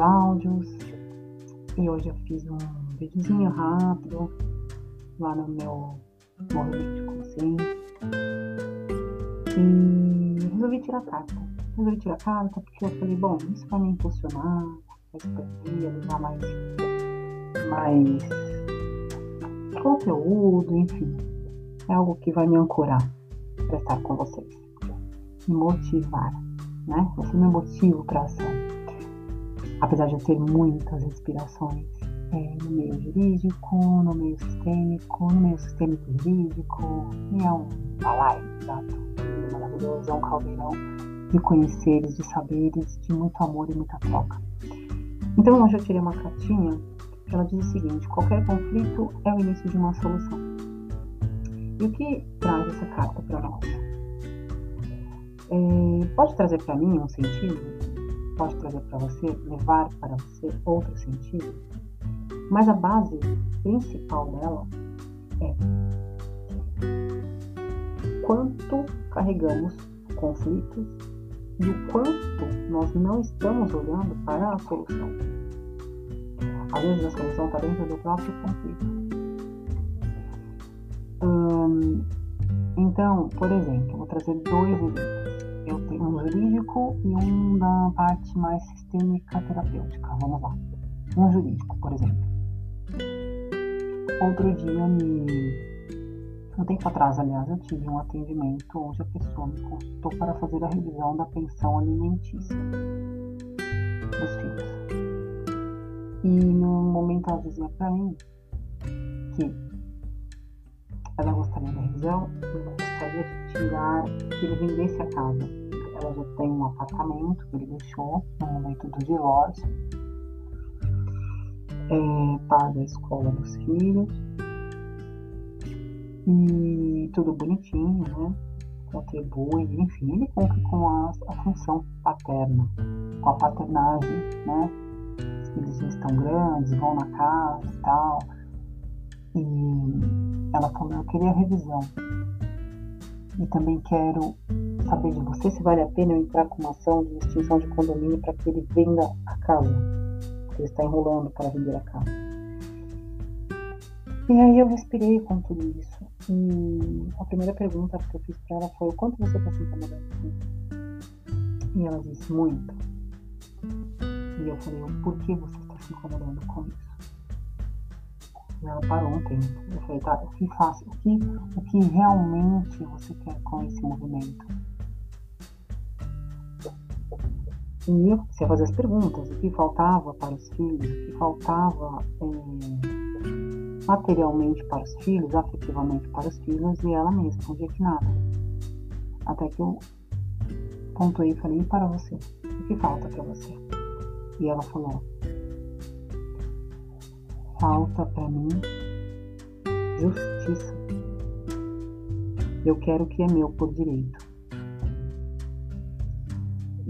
áudios. E hoje eu fiz um videozinho rápido lá no meu movimento de consciência. E resolvi tirar carta. Resolvi tirar carta porque eu falei, bom, isso vai me impulsionar, vai expandir, levar mais, mais conteúdo, enfim. É algo que vai me ancorar para estar com vocês. Me motivar, né? Você me motiva para ação. Apesar de eu ter muitas inspirações é, no meio jurídico, no meio sistêmico, no meio sistêmico jurídico, e é um balaio, exato, maravilhoso, é um caldeirão de conheceres, de saberes, de muito amor e muita troca. Então hoje eu tirei uma cartinha que ela diz o seguinte: qualquer conflito é o início de uma solução. E o que traz essa carta para nós? É, pode trazer para mim um sentido? Pode trazer para você, levar para você outro sentido? Mas a base principal dela é quanto carregamos conflitos e o quanto nós não estamos olhando para a solução. Às vezes a solução está dentro do próprio conflito. Hum, então, por exemplo, vou trazer dois exemplos. Jurídico e um da parte mais sistêmica terapêutica. Vamos lá. Um jurídico, por exemplo. Outro dia, me... um tempo atrás, aliás, eu tive um atendimento onde a pessoa me consultou para fazer a revisão da pensão alimentícia dos filhos. E no momento ela dizia para mim que ela gostaria da revisão e gostaria de tirar, que ele vendesse a casa. Ela já tem um apartamento que ele deixou no momento do divórcio é, paga a escola dos filhos e tudo bonitinho, né? Contribui, enfim, ele cumpre com a, a função paterna, com a paternagem, né? Os filhos já estão grandes, vão na casa e tal. E ela falou, eu queria revisão. E também quero saber de você se vale a pena eu entrar com uma ação de extinção de condomínio para que ele venda a casa ele está enrolando para vender a casa. E aí eu respirei com tudo isso. E a primeira pergunta que eu fiz para ela foi: o quanto você está se incomodando com E ela disse: muito. E eu falei: por que você está se incomodando com isso? E ela parou um tempo. Eu falei: tá, o que faço? O que, o que realmente você quer com esse movimento? E eu comecei a fazer as perguntas, o que faltava para os filhos, o que faltava é, materialmente para os filhos, afetivamente para os filhos, e ela me respondia que nada. Até que eu pontuei e falei, e para você? O que falta para você? E ela falou, falta para mim justiça. Eu quero o que é meu por direito.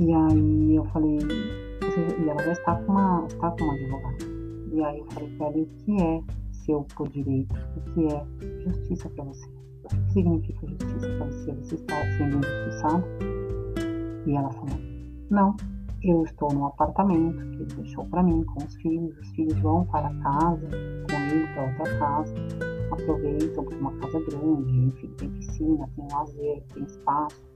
E aí eu falei, e ela já está com uma, está com uma advogada. E aí eu falei para ela, o que é seu por direito? O que é justiça para você? O que significa justiça para você? Você está sendo injustiçado? E ela falou, não, eu estou num apartamento que ele deixou para mim com os filhos. Os filhos vão para casa, com ele para outra casa, aproveitam porque é uma casa grande, enfim, tem piscina, tem lazer, tem espaço.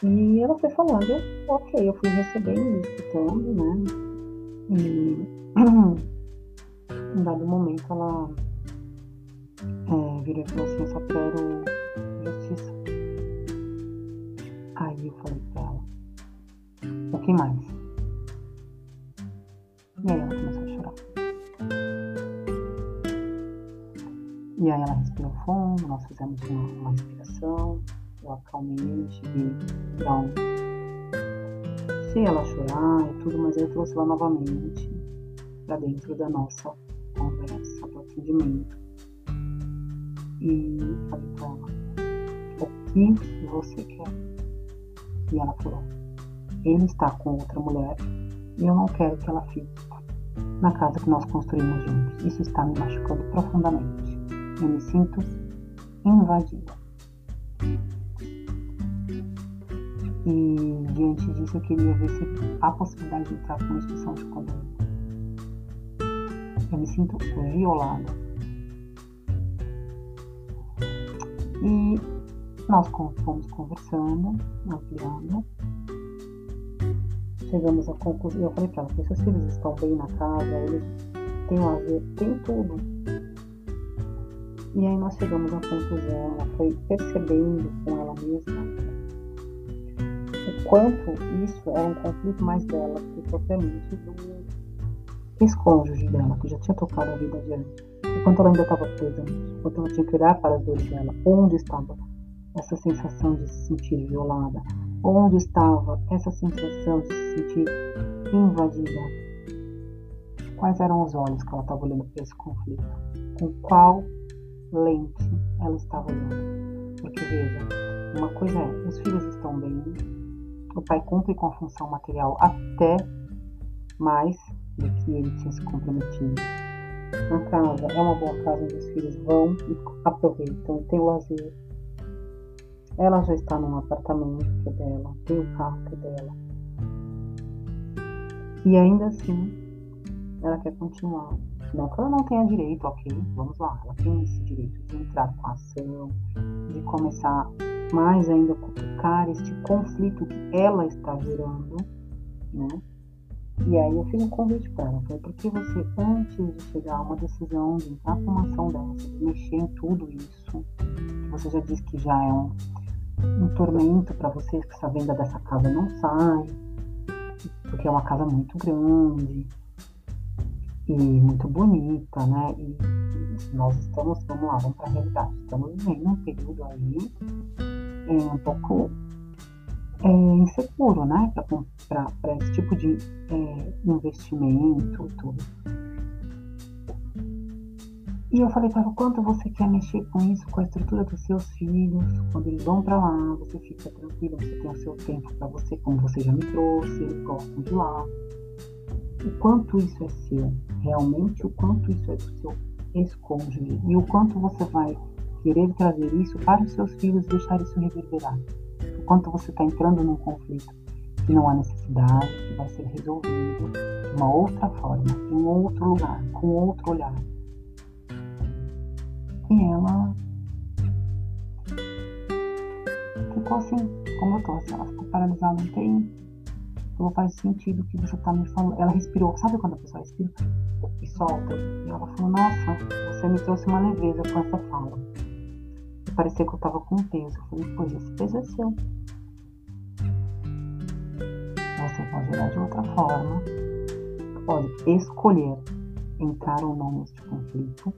E ela foi falando, ok, eu fui recebendo, escutando, né? E em dado momento ela é, virou e falou assim, eu só quero justiça. Aí eu falei pra ela, o que mais? E aí ela começou a chorar. E aí ela respirou fundo, nós fizemos uma, uma respiração acalmei, cheguei dar um. Deixei ela chorar e tudo, mas eu trouxe ela novamente para dentro da nossa conversa, do atendimento. E falei para ela: o que você quer? E ela falou: ele está com outra mulher e eu não quero que ela fique na casa que nós construímos juntos. Isso está me machucando profundamente. Eu me sinto invadida. E diante disso eu queria ver se há possibilidade de entrar com uma instituição de condomínio. Eu me sinto violada. E nós fomos conversando, ampliando. Chegamos à conclusão. Eu falei para ela: seus filhos estão bem na casa, eles têm lazer, tem tudo. E aí nós chegamos à conclusão, ela foi percebendo com ela mesma quanto isso era um conflito mais dela do que propriamente do ex-cônjuge dela, que já tinha tocado a vida adiante. Enquanto ela ainda estava presa enquanto ela tinha que olhar para as dores dela, onde estava essa sensação de se sentir violada, onde estava essa sensação de se sentir invadida, quais eram os olhos que ela estava olhando para esse conflito, com qual lente ela estava olhando. Porque veja, uma coisa é, os filhos estão bem, o pai cumpre com a função material até mais do que ele tinha se comprometido. Na casa, é uma boa casa onde os filhos vão e aproveitam, tem lazer. Ela já está num apartamento que é dela, tem o carro que é dela. E ainda assim, ela quer continuar. Não que ela não tenha direito, ok, vamos lá, ela tem esse direito de entrar com a ação, de começar mais ainda complicar este conflito que ela está gerando, né? E aí eu fiz um convite para ela, porque você, antes de chegar a uma decisão de entrar com uma ação dessa, de mexer em tudo isso, que você já disse que já é um, um tormento para vocês, que essa venda dessa casa não sai, porque é uma casa muito grande e muito bonita, né? E, nós estamos, vamos lá, vamos para a realidade, estamos vivendo um período aí é, um pouco é, inseguro, né? Para esse tipo de é, investimento tudo. E eu falei, o quanto você quer mexer com isso, com a estrutura dos seus filhos, quando eles vão para lá, você fica tranquilo, você tem o seu tempo para você, como você já me trouxe, eles gostam de lá. O quanto isso é seu, realmente, o quanto isso é do seu ex-cônjuge, e o quanto você vai querer trazer isso para os seus filhos e deixar isso reverberar quanto você está entrando num conflito que não há necessidade, que vai ser resolvido de uma outra forma, em outro lugar, com outro olhar. E ela ficou assim, como eu tô, assim, ela ficou paralisada um tempo. Falou, faz sentido que você está me falando. Ela respirou, sabe quando a pessoa respira e solta? E ela falou, nossa, você me trouxe uma leveza com essa fala. E parecia que eu estava com peso. Eu falei, pois esse peso é seu. Você pode olhar de outra forma, pode escolher entrar ou não neste conflito,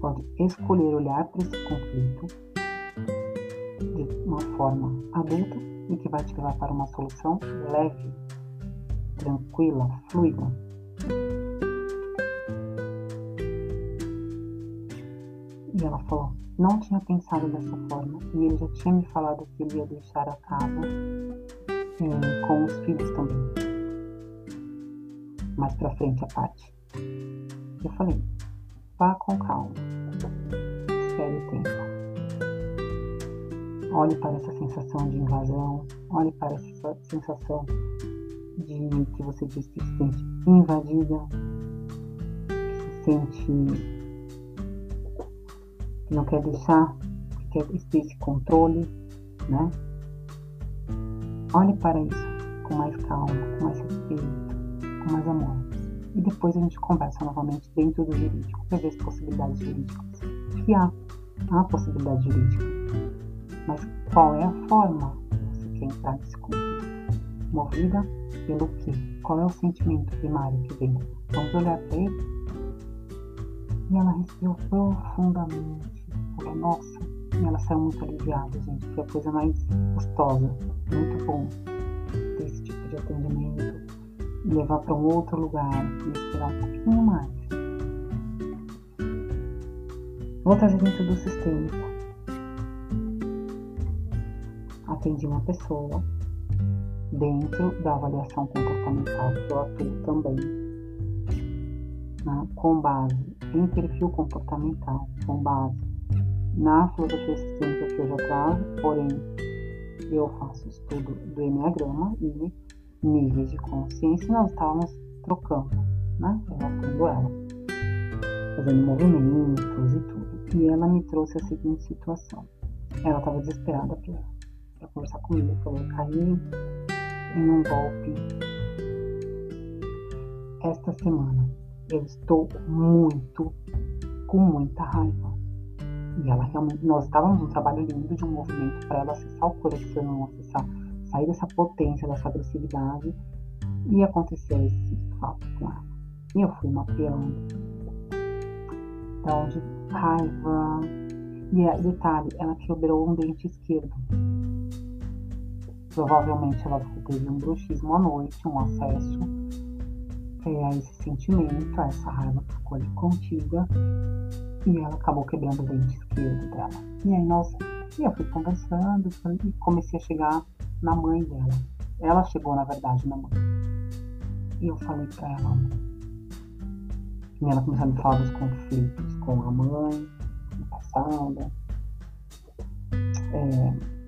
pode escolher olhar para esse conflito de uma forma adulta e que vai te levar para uma solução leve, tranquila, fluida. E ela falou: não tinha pensado dessa forma e ele já tinha me falado que ele ia deixar a casa é, com os filhos também. Mais pra frente a parte. Eu falei, vá com calma. Espere o tempo. Olhe para essa sensação de invasão. Olhe para essa sensação de que você diz que se sente invadida, que se sente que não quer deixar, que quer ter esse controle, né? Olhe para isso com mais calma, com mais respeito, com mais amor. E depois a gente conversa novamente dentro do jurídico para ver as possibilidades jurídicas. Que há, há possibilidade jurídica. Mas qual é a forma você quer entrar nesse conflito? Movida pelo quê? Qual é o sentimento primário que vem? Vamos olhar para ele? E ela respirou profundamente. Falou, nossa, e ela saiu muito aliviada, gente. Foi a coisa mais gostosa. Muito bom ter esse tipo de atendimento. Levar para um outro lugar e esperar um pouquinho mais. Vou trazer dentro do sistêmico. Atendi uma pessoa dentro da avaliação comportamental, que eu atuo também, né, com base em perfil comportamental, com base na filosofia sistêmica que eu já trago, porém eu faço estudo do Enneagrama e níveis de consciência, nós estávamos trocando, né? Relatando ela, fazendo movimentos e tudo. E ela me trouxe a seguinte situação. Ela estava desesperada para conversar comigo, falou, eu caí em um golpe esta semana. Eu estou muito, com muita raiva. E ela realmente, nós estávamos num trabalho lindo de um movimento para ela acessar o coração, acessar, sair dessa potência, dessa agressividade. E aconteceu esse fato com ela. E eu fui mapeando. Então, de raiva. E detalhe, ela quebrou um dente esquerdo. Provavelmente ela teve um bruxismo à noite, um acesso é, a esse sentimento, a essa raiva que ficou ali contida. E ela acabou quebrando o dente esquerdo dela. E aí nós, e eu fui conversando e comecei a chegar na mãe dela. Ela chegou, na verdade, na mãe. E eu falei pra ela. E ela começou a me falar dos conflitos com a mãe, no passado. É,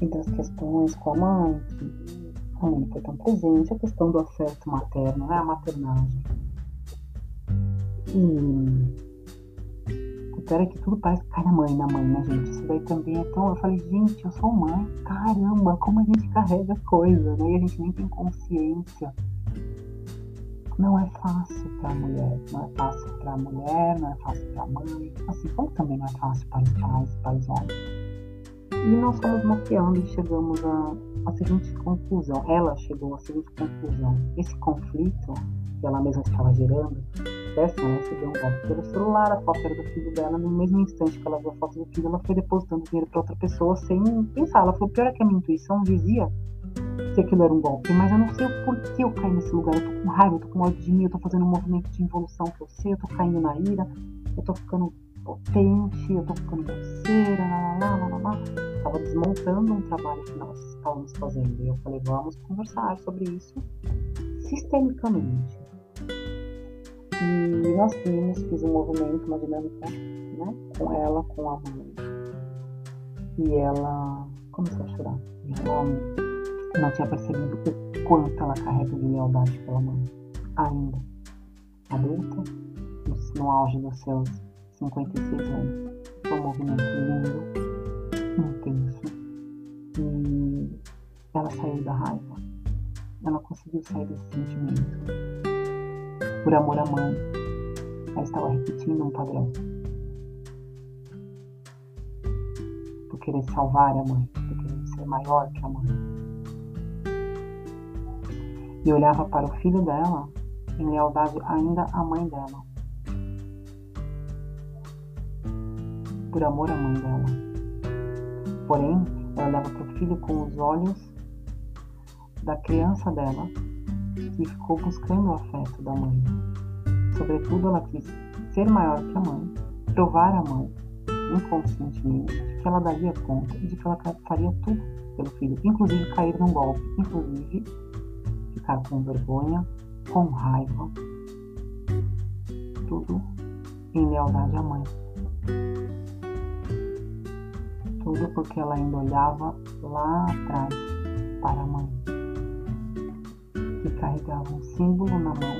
e das questões com a mãe, que a mãe foi tão presente, a questão do afeto materno, né, a maternagem. E Pera que tudo parece que cai na mãe, na mãe, né, gente? Isso daí também é tão. Eu falei, gente, eu sou mãe. Caramba, como a gente carrega coisa, né? E a gente nem tem consciência. Não é fácil para a mulher, não é fácil para a mulher, não é fácil para a mãe, assim como também não é fácil para os pais, para os homens. E nós fomos mapeando e chegamos à, à seguinte conclusão. Ela chegou à seguinte conclusão: esse conflito que ela mesma estava gerando acontece, ela recebeu um golpe pelo celular, a foto era do filho dela, no mesmo instante que ela viu a foto do filho, ela foi depositando dinheiro para outra pessoa sem pensar. Ela falou, pior é que a minha intuição dizia que aquilo era um golpe, mas eu não sei o porquê eu caí nesse lugar. Eu tô com raiva, eu tô com ódio de mim, eu tô fazendo um movimento de involução que eu sei, eu tô caindo na ira, eu tô ficando potente, eu tô ficando grosseira, lá, lá, lá, lá, lá. Tava desmontando um trabalho que nós estávamos fazendo. E eu falei, vamos conversar sobre isso sistemicamente. E nós vimos, fiz um movimento, uma dinâmica, né, com ela, com a mãe. E ela começou a chorar. Ela não tinha percebido o quanto ela carrega de lealdade pela mãe. Ainda adulta, no auge dos seus 56 anos. Foi um movimento lindo, intenso. E ela saiu da raiva. Ela conseguiu sair desse sentimento por amor à mãe. Ela estava repetindo um padrão. Por querer salvar a mãe, por querer ser maior que a mãe. E olhava para o filho dela em lealdade ainda à mãe dela. Por amor à mãe dela. Porém, ela olhava para o filho com os olhos da criança dela que ficou buscando o afeto da mãe. Sobretudo, ela quis ser maior que a mãe, provar à mãe, inconscientemente, de que ela daria conta e de que ela faria tudo pelo filho, inclusive cair num golpe, inclusive ficar com vergonha, com raiva, tudo em lealdade à mãe. Tudo porque ela ainda olhava lá atrás para a mãe que carregava um símbolo na mão.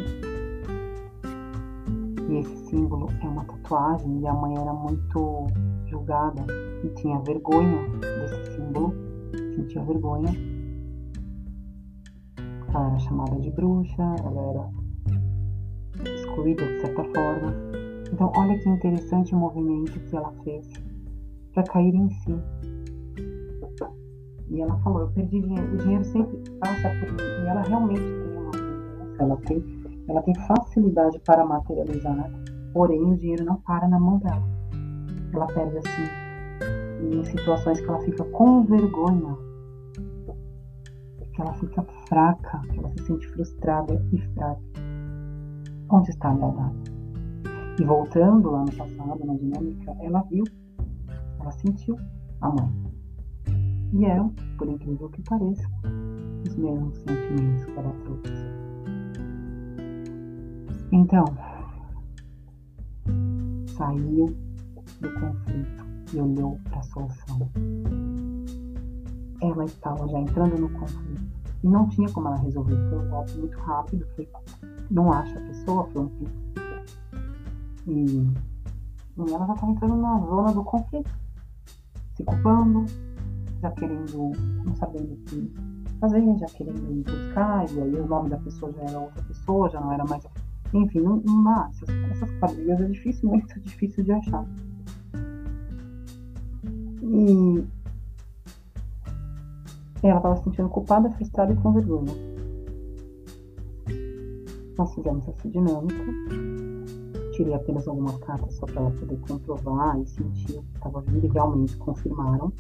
E esse símbolo é uma tatuagem e a mãe era muito julgada e tinha vergonha desse símbolo, sentia vergonha. Ela era chamada de bruxa, ela era excluída de certa forma. Então, olha que interessante o movimento que ela fez para cair em si, e ela falou, eu perdi dinheiro, o dinheiro sempre passa por mim. E ela realmente tem uma tendência, ela tem, ela tem facilidade para materializar, né? porém o dinheiro não para na mão dela. Ela perde assim, em situações que ela fica com vergonha, que ela fica fraca, que ela se sente frustrada e fraca. Onde está a lealdade? E voltando lá no passado, na dinâmica, ela viu, ela sentiu a mãe. E eram, por incrível que pareça, os mesmos sentimentos que ela trouxe. Então, saiu do conflito e olhou para a solução. ela estava já entrando no conflito e não tinha como ela resolver. Foi um golpe muito rápido, foi, não acha a pessoa, foi um pico. E, e ela já estava entrando na zona do conflito, se culpando, já querendo, não sabendo o que fazer, já querendo buscar, e aí o nome da pessoa já era outra pessoa, já não era mais. Enfim, não, não. Essas, essas quadrilhas é difícil, muito difícil de achar. E ela estava se sentindo culpada, frustrada e com vergonha. Nós fizemos essa dinâmica. Tirei apenas algumas cartas só para ela poder comprovar e sentir o que estava vindo e realmente confirmaram.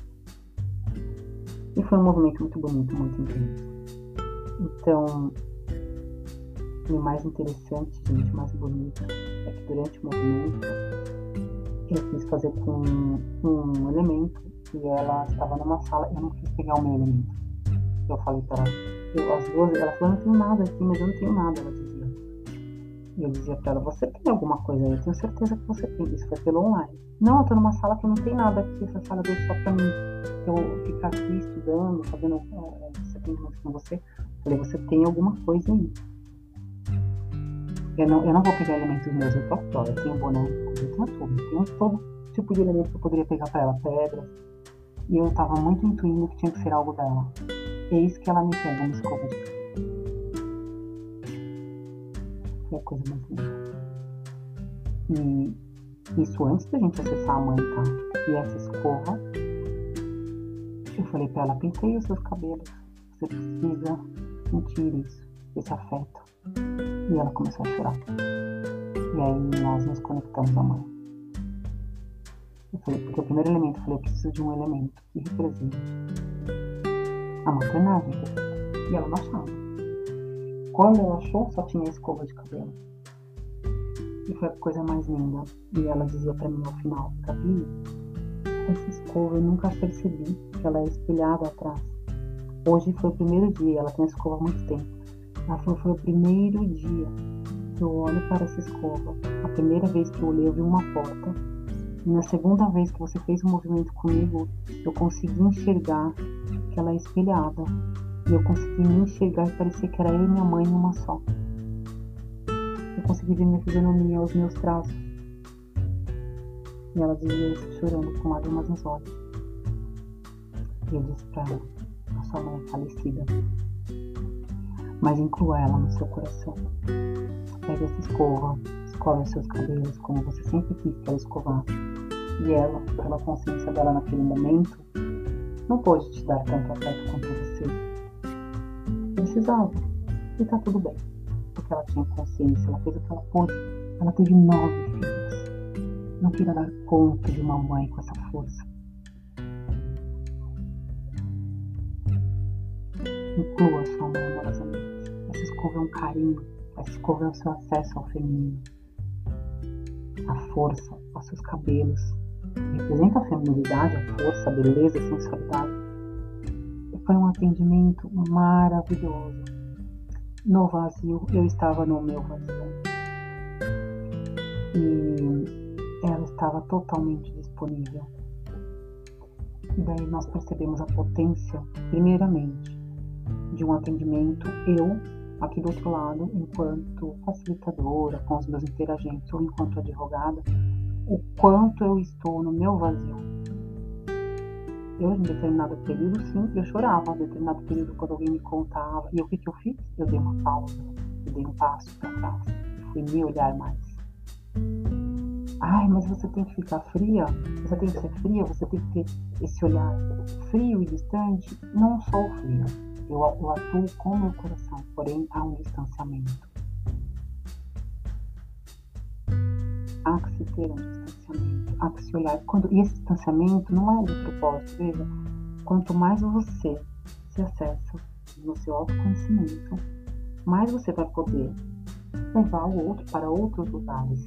E foi um movimento muito bonito, muito intenso. Então, o mais interessante, gente, mais bonito, é que durante o movimento eu quis fazer com um elemento e ela estava numa sala, eu não quis pegar o meu elemento. Eu falei para ela, eu, as duas, ela falou, não tenho nada aqui, mas eu não tenho nada, ela dizia. E eu dizia para ela, você tem alguma coisa aí? Eu tenho certeza que você tem. Isso foi pelo online. Não, eu tô numa sala que não tem nada aqui, essa sala deixa só para mim. Eu ficar aqui estudando, fazendo você tem junto com você. Eu falei, você tem alguma coisa aí. Eu não, eu não vou pegar elementos meus, eu tô ó, eu tenho boné, eu tenho tudo, eu tenho todo tipo de elemento que eu poderia pegar para ela, pedras, e eu estava muito intuindo que tinha que ser algo dela. Eis que ela me pega uma escova de Foi a coisa mais linda. E isso antes da gente acessar a mãe, tá? E essa escova, eu falei para ela, penteie os seus cabelos. Você precisa sentir isso, esse afeto. E ela começou a chorar. E aí nós nos conectamos à mãe. Eu falei, porque o primeiro elemento, eu falei, eu preciso de um elemento que represente a maternagem. E ela não achava. Quando ela achou, só tinha escova de cabelo. E foi a coisa mais linda. E ela dizia para mim ao final, Gabi, essa escova eu nunca percebi que ela é espelhada atrás. Hoje foi o primeiro dia, ela tem a escova há muito tempo. Ela falou, foi o primeiro dia que eu olho para essa escova. A primeira vez que eu olhei, eu vi uma porta e na segunda vez que você fez o um movimento comigo, eu consegui enxergar que ela é espelhada. E eu consegui me enxergar e parecia que era eu e minha mãe uma só. Eu consegui ver minha fisionomia, os meus traços. E ela dizia isso chorando com lágrimas nos olhos. E eu disse pra ela, a sua mãe é falecida. Mas inclua ela no seu coração. Pega essa escova, escove os seus cabelos como você sempre quis que ela escovasse e ela, pela consciência dela naquele momento, não pôde te dar tanto afeto quanto você precisava. E tá tudo bem, porque ela tinha consciência, ela fez o que ela pôde. Ela teve nove filhos. Não queria dar conta de uma mãe com essa força. Inclua sua mãe amorosamente. Essa escova é um carinho, essa escova é o seu acesso ao feminino. A força, aos seus cabelos, representa a feminilidade, a força, a beleza, a sensualidade. Foi um atendimento maravilhoso. No vazio, eu estava no meu vazio. E ela estava totalmente disponível. E daí nós percebemos a potência, primeiramente, de um atendimento, eu aqui do outro lado, enquanto facilitadora com os meus interagentes ou enquanto advogada, o quanto eu estou no meu vazio. Eu, em determinado período, sim, eu chorava. Em determinado período, quando alguém me contava. E o que, que eu fiz? Eu dei uma pausa, eu dei um passo para trás. Fui me olhar mais. Ai, mas você tem que ficar fria? Você tem que ser fria? Você tem que ter esse olhar frio e distante? Não sou fria. Eu, eu atuo com meu coração, porém há um distanciamento. há que se ter um olhar. Quando, e esse distanciamento não é de propósito, veja, quanto mais você se acessa no seu autoconhecimento, mais você vai poder levar o outro para outros lugares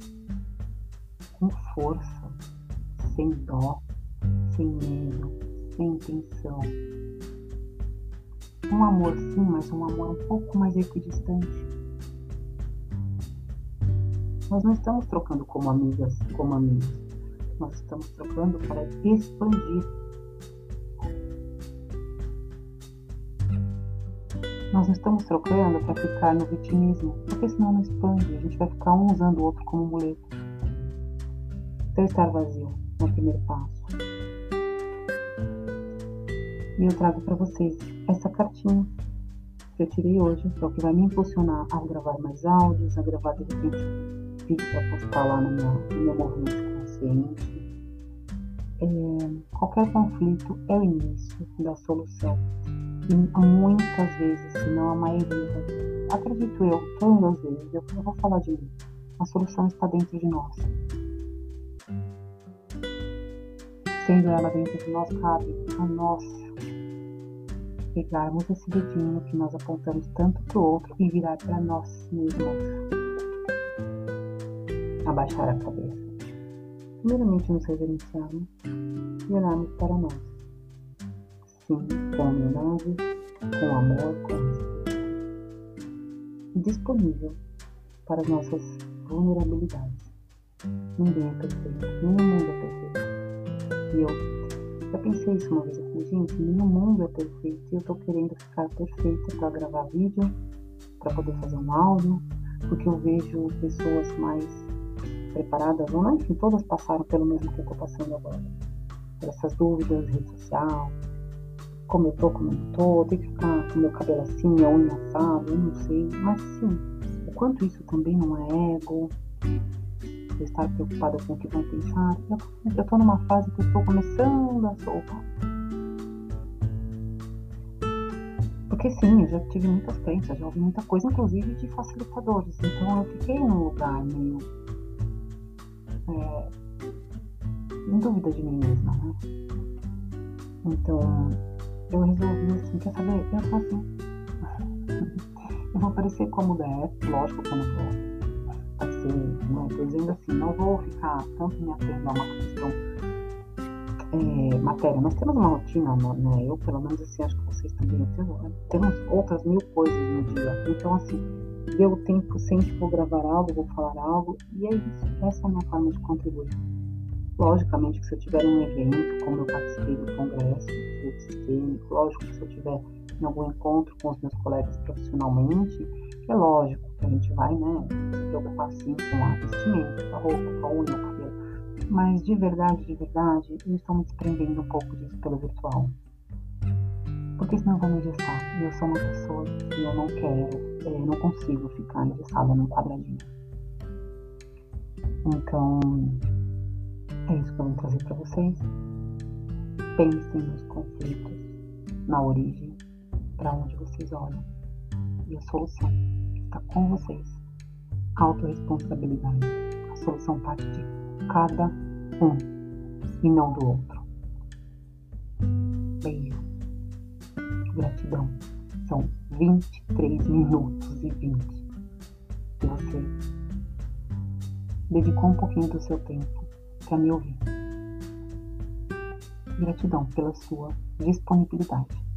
com força, sem dó, sem medo, sem intenção. Um amor sim, mas um amor um pouco mais equidistante nós não estamos trocando como amigas, como amigos. Nós estamos trocando para expandir. Nós não estamos trocando para ficar no vitimismo, porque senão não expande, a gente vai ficar um usando o outro como muleta. Então, estar vazio é o primeiro passo. E eu trago para vocês essa cartinha que eu tirei hoje, que é o que vai me impulsionar a gravar mais áudios, a gravar de repente vídeo para postar lá no meu, no meu movimento É, qualquer conflito é o início da solução. E muitas vezes, se não a maioria, acredito eu, todas as vezes, eu vou falar de mim, a solução está dentro de nós. Sendo ela dentro de nós, cabe a nós pegarmos esse dedinho que nós apontamos tanto para o outro e virar para nós mesmos. Abaixar a cabeça. Primeiramente nos reverenciarmos e olharmos para nós. Sim, com humildade, com amor, com respeito. Disponível para as nossas vulnerabilidades. Ninguém é perfeito, nenhum mundo é perfeito. E eu já pensei isso uma vez, eu falei, gente, nenhum mundo é perfeito e eu tô querendo ficar perfeita para gravar vídeo, para poder fazer um áudio, porque eu vejo pessoas mais preparadas, ou não, enfim, todas passaram pelo mesmo que eu tô passando agora. Essas dúvidas, rede social, como eu tô, como eu não tô, tem que ficar com meu cabelo assim, unha assada, eu não sei, mas sim, o quanto isso também não é ego, de estar preocupada com o que vão pensar. Eu estou numa fase que eu estou começando a soltar. Porque sim, eu já tive muitas crenças, já ouvi muita coisa, inclusive de facilitadores. Então eu fiquei num lugar meio. É, em dúvida de mim mesma, né? Então eu resolvi assim, quer saber? Eu sou assim. eu vou parecer como der, lógico que eu não vou assim, não estou dizendo assim, não vou ficar tanto me atendo a uma questão é, matéria. Nós temos uma rotina, né? Eu, pelo menos, assim, acho que vocês também temos outras mil coisas no dia. Então, assim, deu tempo, sempre vou gravar algo, vou falar algo, e é isso. Essa é a minha forma de contribuir. Logicamente que se eu tiver um evento, como eu participei do congresso do sistêmico, lógico que se eu tiver em algum encontro com os meus colegas profissionalmente, é lógico que a gente vai, né, se preocupar sim com a vestimenta, com a roupa, com a unha, o cabelo. Mas de verdade, de verdade, eu estou me desprendendo um pouco disso pelo virtual. Porque senão eu vou me engessar. E eu sou uma pessoa que eu não quero, não consigo ficar engessada num quadradinho. Então, é isso que eu vou trazer para vocês. Pensem nos conflitos, na origem, para onde vocês olham e a solução está com vocês. Autoresponsabilidade. A solução parte de cada um e não do outro. Beijo. Gratidão. São 23 minutos e 20 que você dedicou um pouquinho do seu tempo para me ouvir. Gratidão pela sua disponibilidade.